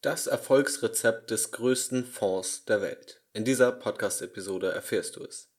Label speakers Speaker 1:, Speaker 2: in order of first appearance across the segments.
Speaker 1: Das Erfolgsrezept des größten Fonds der Welt. In dieser Podcast-Episode erfährst du es.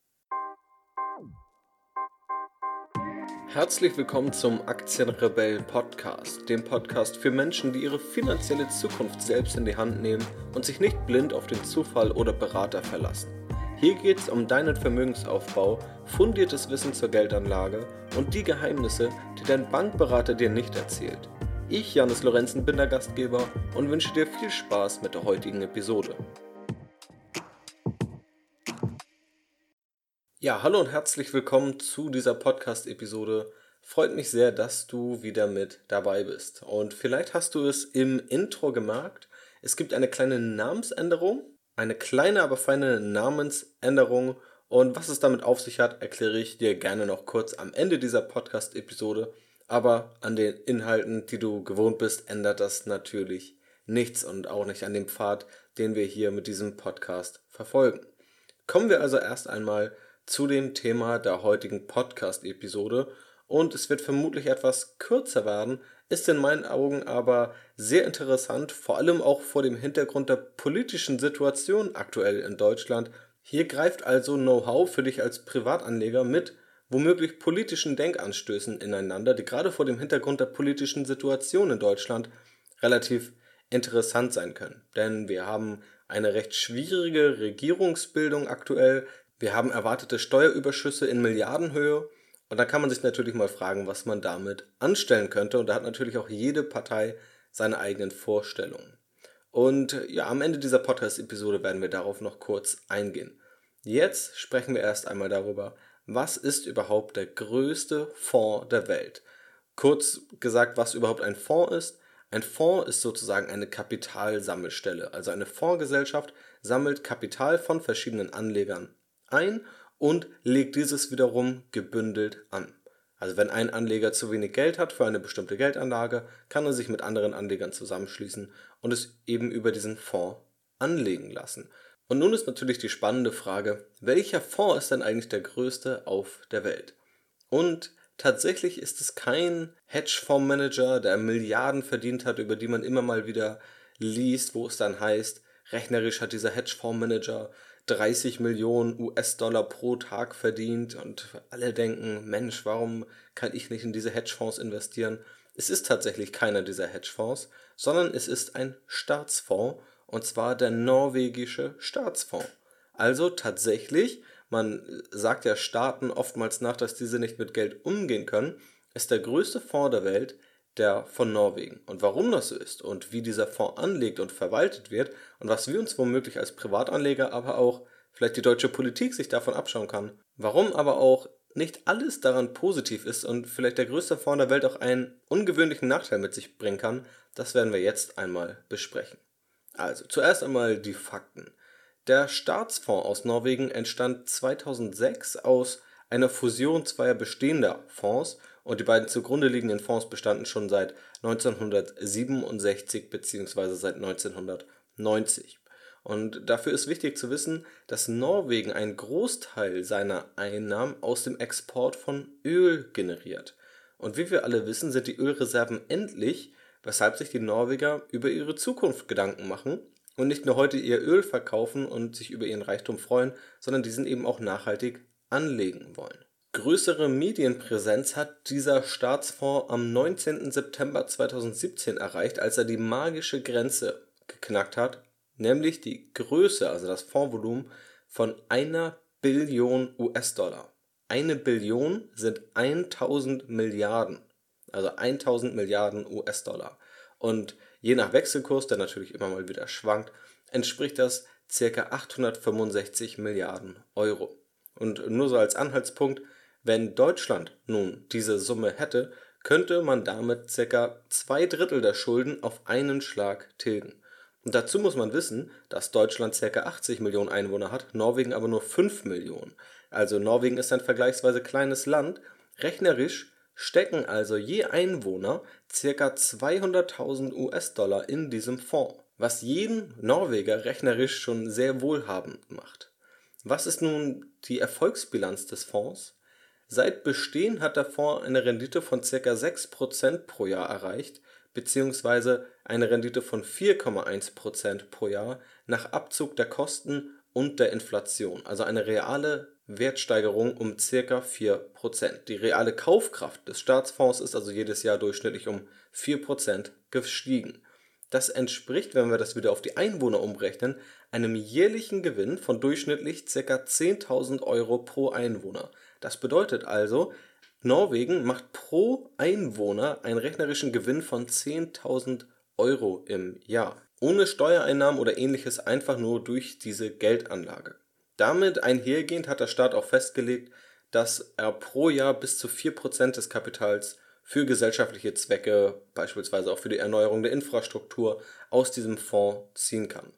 Speaker 1: Herzlich willkommen zum Aktienrebellen Podcast, dem Podcast für Menschen, die ihre finanzielle Zukunft selbst in die Hand nehmen und sich nicht blind auf den Zufall oder Berater verlassen. Hier geht es um deinen Vermögensaufbau, fundiertes Wissen zur Geldanlage und die Geheimnisse, die dein Bankberater dir nicht erzählt. Ich, Janis Lorenzen, bin der Gastgeber und wünsche dir viel Spaß mit der heutigen Episode. Ja, hallo und herzlich willkommen zu dieser Podcast-Episode. Freut mich sehr, dass du wieder mit dabei bist. Und vielleicht hast du es im Intro gemerkt, es gibt eine kleine Namensänderung, eine kleine, aber feine Namensänderung. Und was es damit auf sich hat, erkläre ich dir gerne noch kurz am Ende dieser Podcast-Episode aber an den Inhalten, die du gewohnt bist, ändert das natürlich nichts und auch nicht an dem Pfad, den wir hier mit diesem Podcast verfolgen. Kommen wir also erst einmal zu dem Thema der heutigen Podcast-Episode und es wird vermutlich etwas kürzer werden, ist in meinen Augen aber sehr interessant, vor allem auch vor dem Hintergrund der politischen Situation aktuell in Deutschland. Hier greift also Know-how für dich als Privatanleger mit womöglich politischen Denkanstößen ineinander, die gerade vor dem Hintergrund der politischen Situation in Deutschland relativ interessant sein können. Denn wir haben eine recht schwierige Regierungsbildung aktuell, wir haben erwartete Steuerüberschüsse in Milliardenhöhe und da kann man sich natürlich mal fragen, was man damit anstellen könnte und da hat natürlich auch jede Partei seine eigenen Vorstellungen. Und ja, am Ende dieser Podcast-Episode werden wir darauf noch kurz eingehen. Jetzt sprechen wir erst einmal darüber, was ist überhaupt der größte Fonds der Welt? Kurz gesagt, was überhaupt ein Fonds ist. Ein Fonds ist sozusagen eine Kapitalsammelstelle. Also eine Fondsgesellschaft sammelt Kapital von verschiedenen Anlegern ein und legt dieses wiederum gebündelt an. Also wenn ein Anleger zu wenig Geld hat für eine bestimmte Geldanlage, kann er sich mit anderen Anlegern zusammenschließen und es eben über diesen Fonds anlegen lassen. Und nun ist natürlich die spannende Frage, welcher Fonds ist denn eigentlich der größte auf der Welt? Und tatsächlich ist es kein Hedgefondsmanager, der Milliarden verdient hat, über die man immer mal wieder liest, wo es dann heißt, rechnerisch hat dieser Hedgefondsmanager 30 Millionen US-Dollar pro Tag verdient und alle denken, Mensch, warum kann ich nicht in diese Hedgefonds investieren? Es ist tatsächlich keiner dieser Hedgefonds, sondern es ist ein Staatsfonds und zwar der norwegische Staatsfonds. Also tatsächlich, man sagt ja Staaten oftmals nach, dass diese nicht mit Geld umgehen können, ist der größte Fonds der Welt der von Norwegen. Und warum das so ist und wie dieser Fonds anlegt und verwaltet wird und was wir uns womöglich als Privatanleger, aber auch vielleicht die deutsche Politik sich davon abschauen kann. Warum aber auch nicht alles daran positiv ist und vielleicht der größte Fonds der Welt auch einen ungewöhnlichen Nachteil mit sich bringen kann, das werden wir jetzt einmal besprechen. Also, zuerst einmal die Fakten. Der Staatsfonds aus Norwegen entstand 2006 aus einer Fusion zweier bestehender Fonds und die beiden zugrunde liegenden Fonds bestanden schon seit 1967 bzw. seit 1990. Und dafür ist wichtig zu wissen, dass Norwegen einen Großteil seiner Einnahmen aus dem Export von Öl generiert. Und wie wir alle wissen, sind die Ölreserven endlich weshalb sich die Norweger über ihre Zukunft Gedanken machen und nicht nur heute ihr Öl verkaufen und sich über ihren Reichtum freuen, sondern diesen eben auch nachhaltig anlegen wollen. Größere Medienpräsenz hat dieser Staatsfonds am 19. September 2017 erreicht, als er die magische Grenze geknackt hat, nämlich die Größe, also das Fondsvolumen von einer Billion US-Dollar. Eine Billion sind 1000 Milliarden also 1000 Milliarden US-Dollar. Und je nach Wechselkurs, der natürlich immer mal wieder schwankt, entspricht das ca. 865 Milliarden Euro. Und nur so als Anhaltspunkt, wenn Deutschland nun diese Summe hätte, könnte man damit ca. zwei Drittel der Schulden auf einen Schlag tilgen. Und dazu muss man wissen, dass Deutschland ca. 80 Millionen Einwohner hat, Norwegen aber nur 5 Millionen. Also Norwegen ist ein vergleichsweise kleines Land. Rechnerisch stecken also je Einwohner ca. 200.000 US-Dollar in diesem Fonds, was jeden Norweger rechnerisch schon sehr wohlhabend macht. Was ist nun die Erfolgsbilanz des Fonds? Seit Bestehen hat der Fonds eine Rendite von ca. 6% pro Jahr erreicht, bzw. eine Rendite von 4,1% pro Jahr nach Abzug der Kosten und der Inflation, also eine reale Wertsteigerung um ca. 4%. Die reale Kaufkraft des Staatsfonds ist also jedes Jahr durchschnittlich um 4% gestiegen. Das entspricht, wenn wir das wieder auf die Einwohner umrechnen, einem jährlichen Gewinn von durchschnittlich ca. 10.000 Euro pro Einwohner. Das bedeutet also, Norwegen macht pro Einwohner einen rechnerischen Gewinn von 10.000 Euro im Jahr. Ohne Steuereinnahmen oder ähnliches einfach nur durch diese Geldanlage. Damit einhergehend hat der Staat auch festgelegt, dass er pro Jahr bis zu 4% des Kapitals für gesellschaftliche Zwecke, beispielsweise auch für die Erneuerung der Infrastruktur, aus diesem Fonds ziehen kann.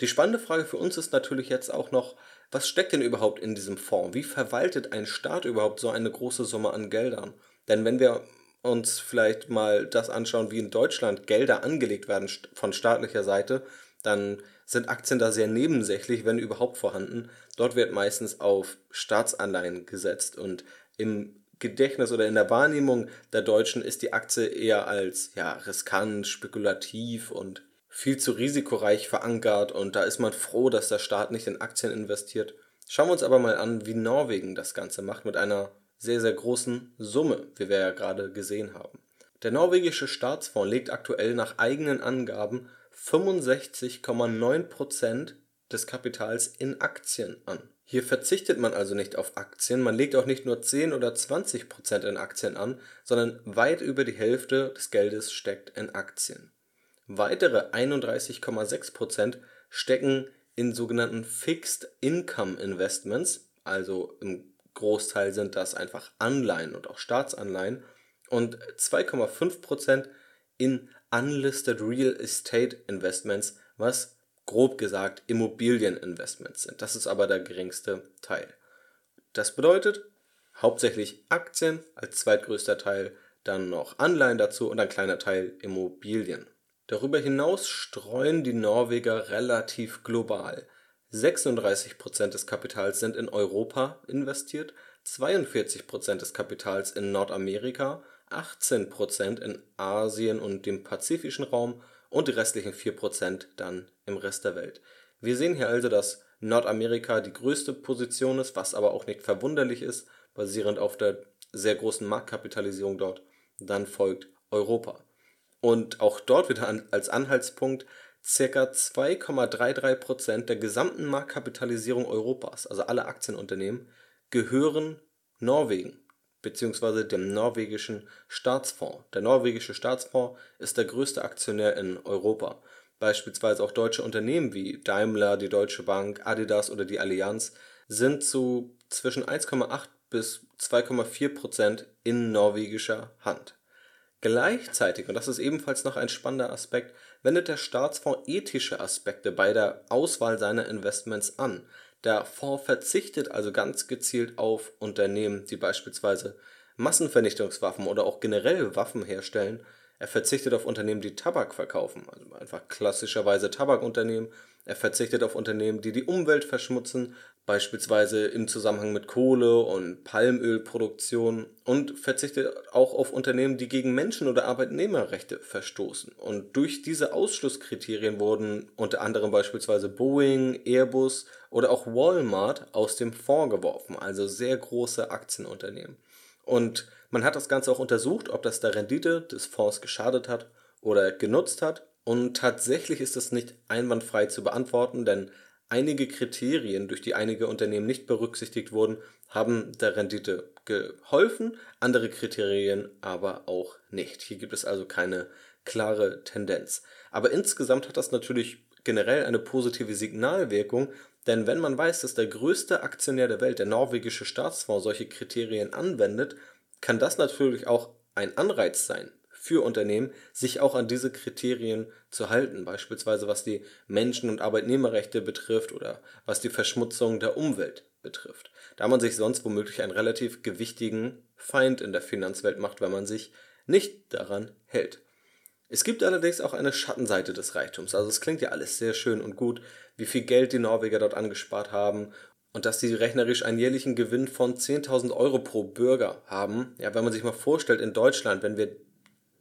Speaker 1: Die spannende Frage für uns ist natürlich jetzt auch noch, was steckt denn überhaupt in diesem Fonds? Wie verwaltet ein Staat überhaupt so eine große Summe an Geldern? Denn wenn wir uns vielleicht mal das anschauen, wie in Deutschland Gelder angelegt werden von staatlicher Seite, dann sind Aktien da sehr nebensächlich, wenn überhaupt vorhanden. Dort wird meistens auf Staatsanleihen gesetzt und im Gedächtnis oder in der Wahrnehmung der Deutschen ist die Aktie eher als ja, riskant, spekulativ und viel zu risikoreich verankert und da ist man froh, dass der Staat nicht in Aktien investiert. Schauen wir uns aber mal an, wie Norwegen das Ganze macht mit einer sehr, sehr großen Summe, wie wir ja gerade gesehen haben. Der norwegische Staatsfonds legt aktuell nach eigenen Angaben 65,9% des Kapitals in Aktien an. Hier verzichtet man also nicht auf Aktien, man legt auch nicht nur 10 oder 20 Prozent in Aktien an, sondern weit über die Hälfte des Geldes steckt in Aktien. Weitere 31,6 Prozent stecken in sogenannten Fixed Income Investments, also im Großteil sind das einfach Anleihen und auch Staatsanleihen, und 2,5 Prozent in Unlisted Real Estate Investments, was grob gesagt Immobilieninvestments sind. Das ist aber der geringste Teil. Das bedeutet hauptsächlich Aktien als zweitgrößter Teil, dann noch Anleihen dazu und ein kleiner Teil Immobilien. Darüber hinaus streuen die Norweger relativ global. 36% des Kapitals sind in Europa investiert, 42% des Kapitals in Nordamerika, 18% in Asien und dem pazifischen Raum und die restlichen 4% dann im Rest der Welt. Wir sehen hier also, dass Nordamerika die größte Position ist, was aber auch nicht verwunderlich ist, basierend auf der sehr großen Marktkapitalisierung dort. Dann folgt Europa. Und auch dort wieder als Anhaltspunkt ca. 2,33% der gesamten Marktkapitalisierung Europas, also alle Aktienunternehmen, gehören Norwegen bzw. dem norwegischen Staatsfonds. Der norwegische Staatsfonds ist der größte Aktionär in Europa. Beispielsweise auch deutsche Unternehmen wie Daimler, die Deutsche Bank, Adidas oder die Allianz sind zu zwischen 1,8 bis 2,4 Prozent in norwegischer Hand. Gleichzeitig, und das ist ebenfalls noch ein spannender Aspekt, wendet der Staatsfonds ethische Aspekte bei der Auswahl seiner Investments an. Der Fonds verzichtet also ganz gezielt auf Unternehmen, die beispielsweise Massenvernichtungswaffen oder auch generell Waffen herstellen. Er verzichtet auf Unternehmen, die Tabak verkaufen, also einfach klassischerweise Tabakunternehmen. Er verzichtet auf Unternehmen, die die Umwelt verschmutzen, beispielsweise im Zusammenhang mit Kohle- und Palmölproduktion und verzichtet auch auf Unternehmen, die gegen Menschen- oder Arbeitnehmerrechte verstoßen. Und durch diese Ausschlusskriterien wurden unter anderem beispielsweise Boeing, Airbus oder auch Walmart aus dem Fonds geworfen, also sehr große Aktienunternehmen. Und man hat das Ganze auch untersucht, ob das der Rendite des Fonds geschadet hat oder genutzt hat. Und tatsächlich ist es nicht einwandfrei zu beantworten, denn Einige Kriterien, durch die einige Unternehmen nicht berücksichtigt wurden, haben der Rendite geholfen, andere Kriterien aber auch nicht. Hier gibt es also keine klare Tendenz. Aber insgesamt hat das natürlich generell eine positive Signalwirkung, denn wenn man weiß, dass der größte Aktionär der Welt, der norwegische Staatsfonds, solche Kriterien anwendet, kann das natürlich auch ein Anreiz sein, für Unternehmen, sich auch an diese Kriterien zu halten, beispielsweise was die Menschen- und Arbeitnehmerrechte betrifft oder was die Verschmutzung der Umwelt betrifft, da man sich sonst womöglich einen relativ gewichtigen Feind in der Finanzwelt macht, wenn man sich nicht daran hält. Es gibt allerdings auch eine Schattenseite des Reichtums. Also es klingt ja alles sehr schön und gut, wie viel Geld die Norweger dort angespart haben und dass sie rechnerisch einen jährlichen Gewinn von 10.000 Euro pro Bürger haben. Ja, wenn man sich mal vorstellt, in Deutschland, wenn wir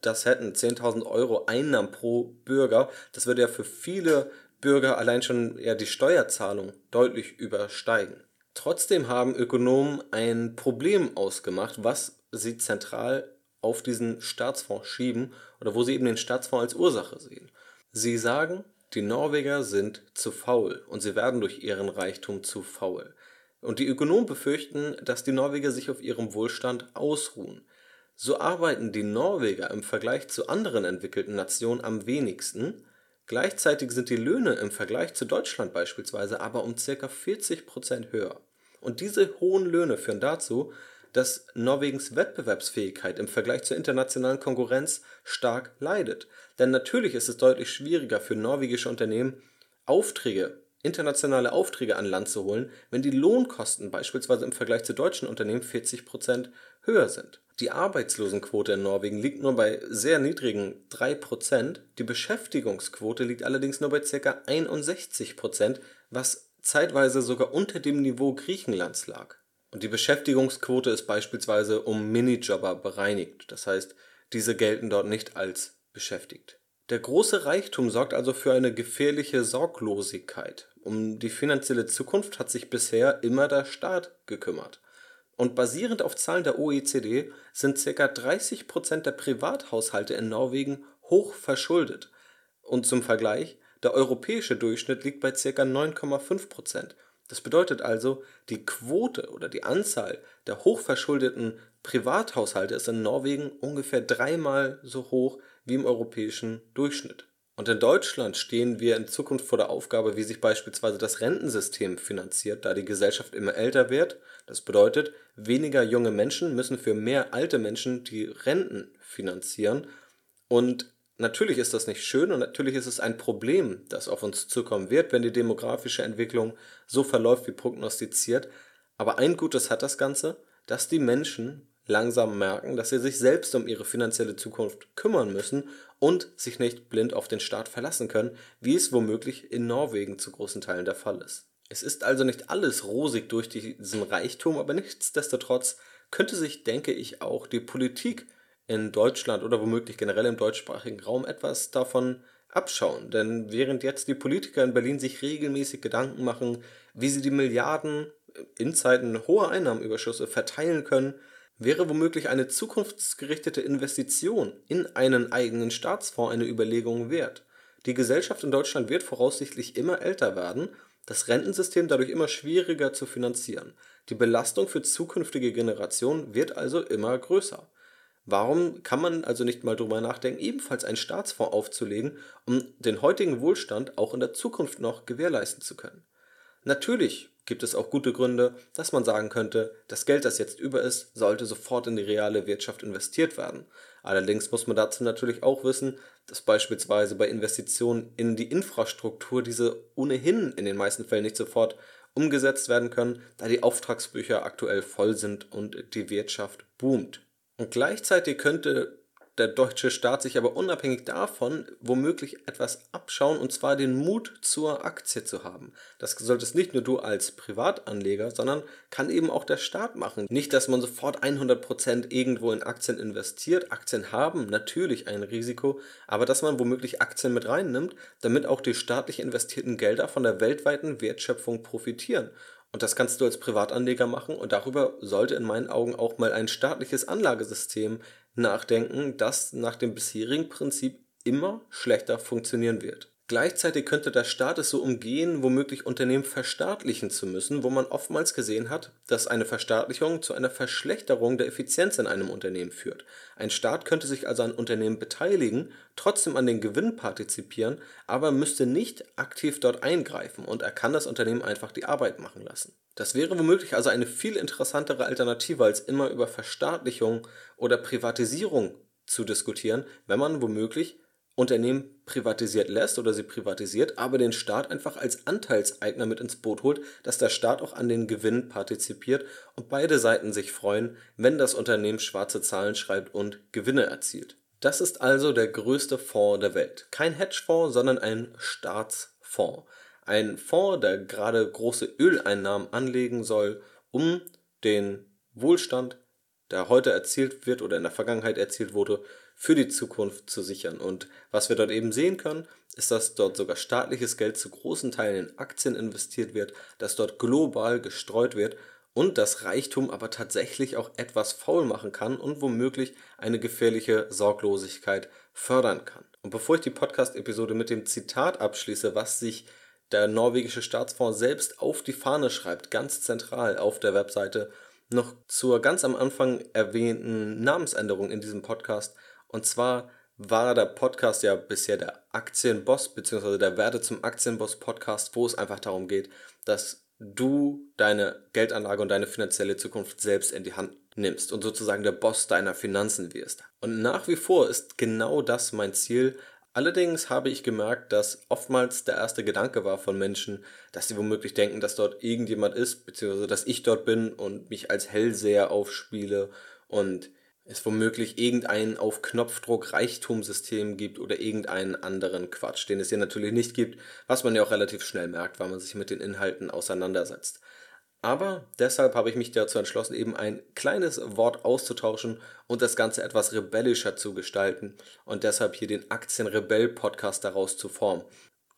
Speaker 1: das hätten, 10.000 Euro Einnahmen pro Bürger, das würde ja für viele Bürger allein schon ja die Steuerzahlung deutlich übersteigen. Trotzdem haben Ökonomen ein Problem ausgemacht, was sie zentral auf diesen Staatsfonds schieben oder wo sie eben den Staatsfonds als Ursache sehen. Sie sagen, die Norweger sind zu faul und sie werden durch ihren Reichtum zu faul. Und die Ökonomen befürchten, dass die Norweger sich auf ihrem Wohlstand ausruhen. So arbeiten die Norweger im Vergleich zu anderen entwickelten Nationen am wenigsten, gleichzeitig sind die Löhne im Vergleich zu Deutschland beispielsweise aber um ca. 40% höher. Und diese hohen Löhne führen dazu, dass Norwegens Wettbewerbsfähigkeit im Vergleich zur internationalen Konkurrenz stark leidet. Denn natürlich ist es deutlich schwieriger für norwegische Unternehmen, Aufträge, internationale Aufträge an Land zu holen, wenn die Lohnkosten beispielsweise im Vergleich zu deutschen Unternehmen 40% höher sind. Die Arbeitslosenquote in Norwegen liegt nur bei sehr niedrigen 3%, die Beschäftigungsquote liegt allerdings nur bei ca. 61%, was zeitweise sogar unter dem Niveau Griechenlands lag. Und die Beschäftigungsquote ist beispielsweise um Minijobber bereinigt, das heißt, diese gelten dort nicht als beschäftigt. Der große Reichtum sorgt also für eine gefährliche Sorglosigkeit. Um die finanzielle Zukunft hat sich bisher immer der Staat gekümmert. Und basierend auf Zahlen der OECD sind ca. 30% der Privathaushalte in Norwegen hoch verschuldet. Und zum Vergleich, der europäische Durchschnitt liegt bei ca. 9,5%. Das bedeutet also, die Quote oder die Anzahl der hochverschuldeten Privathaushalte ist in Norwegen ungefähr dreimal so hoch wie im europäischen Durchschnitt. Und in Deutschland stehen wir in Zukunft vor der Aufgabe, wie sich beispielsweise das Rentensystem finanziert, da die Gesellschaft immer älter wird. Das bedeutet, weniger junge Menschen müssen für mehr alte Menschen die Renten finanzieren. Und Natürlich ist das nicht schön und natürlich ist es ein Problem, das auf uns zukommen wird, wenn die demografische Entwicklung so verläuft wie prognostiziert. Aber ein Gutes hat das Ganze, dass die Menschen langsam merken, dass sie sich selbst um ihre finanzielle Zukunft kümmern müssen und sich nicht blind auf den Staat verlassen können, wie es womöglich in Norwegen zu großen Teilen der Fall ist. Es ist also nicht alles rosig durch diesen Reichtum, aber nichtsdestotrotz könnte sich, denke ich, auch die Politik in Deutschland oder womöglich generell im deutschsprachigen Raum etwas davon abschauen. Denn während jetzt die Politiker in Berlin sich regelmäßig Gedanken machen, wie sie die Milliarden in Zeiten hoher Einnahmenüberschüsse verteilen können, wäre womöglich eine zukunftsgerichtete Investition in einen eigenen Staatsfonds eine Überlegung wert. Die Gesellschaft in Deutschland wird voraussichtlich immer älter werden, das Rentensystem dadurch immer schwieriger zu finanzieren. Die Belastung für zukünftige Generationen wird also immer größer. Warum kann man also nicht mal drüber nachdenken, ebenfalls einen Staatsfonds aufzulegen, um den heutigen Wohlstand auch in der Zukunft noch gewährleisten zu können? Natürlich gibt es auch gute Gründe, dass man sagen könnte, das Geld, das jetzt über ist, sollte sofort in die reale Wirtschaft investiert werden. Allerdings muss man dazu natürlich auch wissen, dass beispielsweise bei Investitionen in die Infrastruktur diese ohnehin in den meisten Fällen nicht sofort umgesetzt werden können, da die Auftragsbücher aktuell voll sind und die Wirtschaft boomt. Und gleichzeitig könnte der deutsche Staat sich aber unabhängig davon womöglich etwas abschauen, und zwar den Mut zur Aktie zu haben. Das solltest nicht nur du als Privatanleger, sondern kann eben auch der Staat machen. Nicht, dass man sofort 100% irgendwo in Aktien investiert. Aktien haben natürlich ein Risiko, aber dass man womöglich Aktien mit reinnimmt, damit auch die staatlich investierten Gelder von der weltweiten Wertschöpfung profitieren. Und das kannst du als Privatanleger machen und darüber sollte in meinen Augen auch mal ein staatliches Anlagesystem nachdenken, das nach dem bisherigen Prinzip immer schlechter funktionieren wird. Gleichzeitig könnte der Staat es so umgehen, womöglich Unternehmen verstaatlichen zu müssen, wo man oftmals gesehen hat, dass eine Verstaatlichung zu einer Verschlechterung der Effizienz in einem Unternehmen führt. Ein Staat könnte sich also an Unternehmen beteiligen, trotzdem an den Gewinn partizipieren, aber müsste nicht aktiv dort eingreifen und er kann das Unternehmen einfach die Arbeit machen lassen. Das wäre womöglich also eine viel interessantere Alternative, als immer über Verstaatlichung oder Privatisierung zu diskutieren, wenn man womöglich Unternehmen privatisiert lässt oder sie privatisiert, aber den Staat einfach als Anteilseigner mit ins Boot holt, dass der Staat auch an den Gewinn partizipiert und beide Seiten sich freuen, wenn das Unternehmen schwarze Zahlen schreibt und Gewinne erzielt. Das ist also der größte Fonds der Welt. Kein Hedgefonds, sondern ein Staatsfonds. Ein Fonds, der gerade große Öleinnahmen anlegen soll, um den Wohlstand, der heute erzielt wird oder in der Vergangenheit erzielt wurde, für die Zukunft zu sichern. Und was wir dort eben sehen können, ist, dass dort sogar staatliches Geld zu großen Teilen in Aktien investiert wird, dass dort global gestreut wird und dass Reichtum aber tatsächlich auch etwas faul machen kann und womöglich eine gefährliche Sorglosigkeit fördern kann. Und bevor ich die Podcast-Episode mit dem Zitat abschließe, was sich der norwegische Staatsfonds selbst auf die Fahne schreibt, ganz zentral auf der Webseite, noch zur ganz am Anfang erwähnten Namensänderung in diesem Podcast. Und zwar war der Podcast ja bisher der Aktienboss, beziehungsweise der Werte zum Aktienboss Podcast, wo es einfach darum geht, dass du deine Geldanlage und deine finanzielle Zukunft selbst in die Hand nimmst und sozusagen der Boss deiner Finanzen wirst. Und nach wie vor ist genau das mein Ziel. Allerdings habe ich gemerkt, dass oftmals der erste Gedanke war von Menschen, dass sie womöglich denken, dass dort irgendjemand ist, beziehungsweise dass ich dort bin und mich als Hellseher aufspiele und es womöglich irgendein auf Knopfdruck Reichtumssystem gibt oder irgendeinen anderen Quatsch, den es hier natürlich nicht gibt, was man ja auch relativ schnell merkt, weil man sich mit den Inhalten auseinandersetzt. Aber deshalb habe ich mich dazu entschlossen, eben ein kleines Wort auszutauschen und das Ganze etwas rebellischer zu gestalten und deshalb hier den Aktienrebell-Podcast daraus zu formen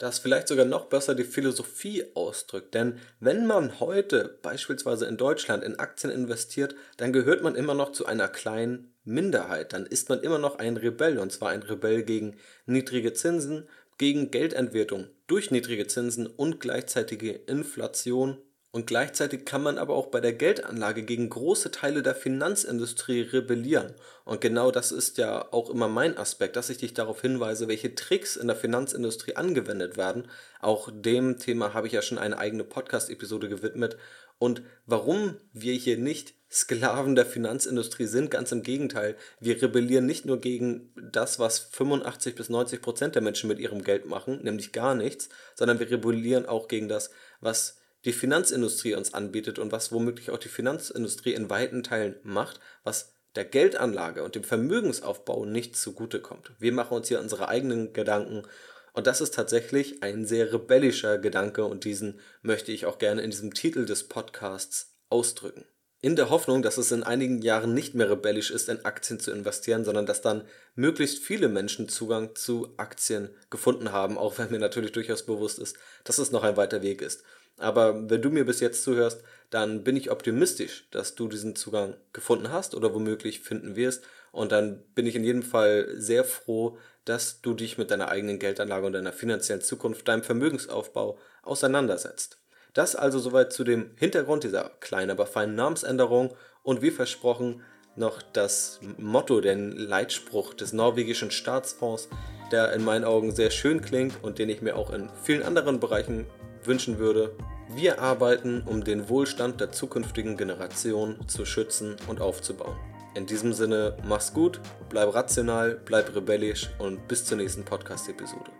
Speaker 1: das vielleicht sogar noch besser die Philosophie ausdrückt. Denn wenn man heute beispielsweise in Deutschland in Aktien investiert, dann gehört man immer noch zu einer kleinen Minderheit. Dann ist man immer noch ein Rebell und zwar ein Rebell gegen niedrige Zinsen, gegen Geldentwertung durch niedrige Zinsen und gleichzeitige Inflation und gleichzeitig kann man aber auch bei der Geldanlage gegen große Teile der Finanzindustrie rebellieren. Und genau das ist ja auch immer mein Aspekt, dass ich dich darauf hinweise, welche Tricks in der Finanzindustrie angewendet werden. Auch dem Thema habe ich ja schon eine eigene Podcast-Episode gewidmet. Und warum wir hier nicht Sklaven der Finanzindustrie sind, ganz im Gegenteil. Wir rebellieren nicht nur gegen das, was 85 bis 90 Prozent der Menschen mit ihrem Geld machen, nämlich gar nichts, sondern wir rebellieren auch gegen das, was die Finanzindustrie uns anbietet und was womöglich auch die Finanzindustrie in weiten Teilen macht, was der Geldanlage und dem Vermögensaufbau nicht zugutekommt. Wir machen uns hier unsere eigenen Gedanken und das ist tatsächlich ein sehr rebellischer Gedanke und diesen möchte ich auch gerne in diesem Titel des Podcasts ausdrücken. In der Hoffnung, dass es in einigen Jahren nicht mehr rebellisch ist, in Aktien zu investieren, sondern dass dann möglichst viele Menschen Zugang zu Aktien gefunden haben, auch wenn mir natürlich durchaus bewusst ist, dass es noch ein weiter Weg ist. Aber wenn du mir bis jetzt zuhörst, dann bin ich optimistisch, dass du diesen Zugang gefunden hast oder womöglich finden wirst. Und dann bin ich in jedem Fall sehr froh, dass du dich mit deiner eigenen Geldanlage und deiner finanziellen Zukunft, deinem Vermögensaufbau auseinandersetzt. Das also soweit zu dem Hintergrund dieser kleinen, aber feinen Namensänderung und wie versprochen noch das Motto, den Leitspruch des norwegischen Staatsfonds, der in meinen Augen sehr schön klingt und den ich mir auch in vielen anderen Bereichen wünschen würde. Wir arbeiten, um den Wohlstand der zukünftigen Generation zu schützen und aufzubauen. In diesem Sinne, mach's gut, bleib rational, bleib rebellisch und bis zur nächsten Podcast-Episode.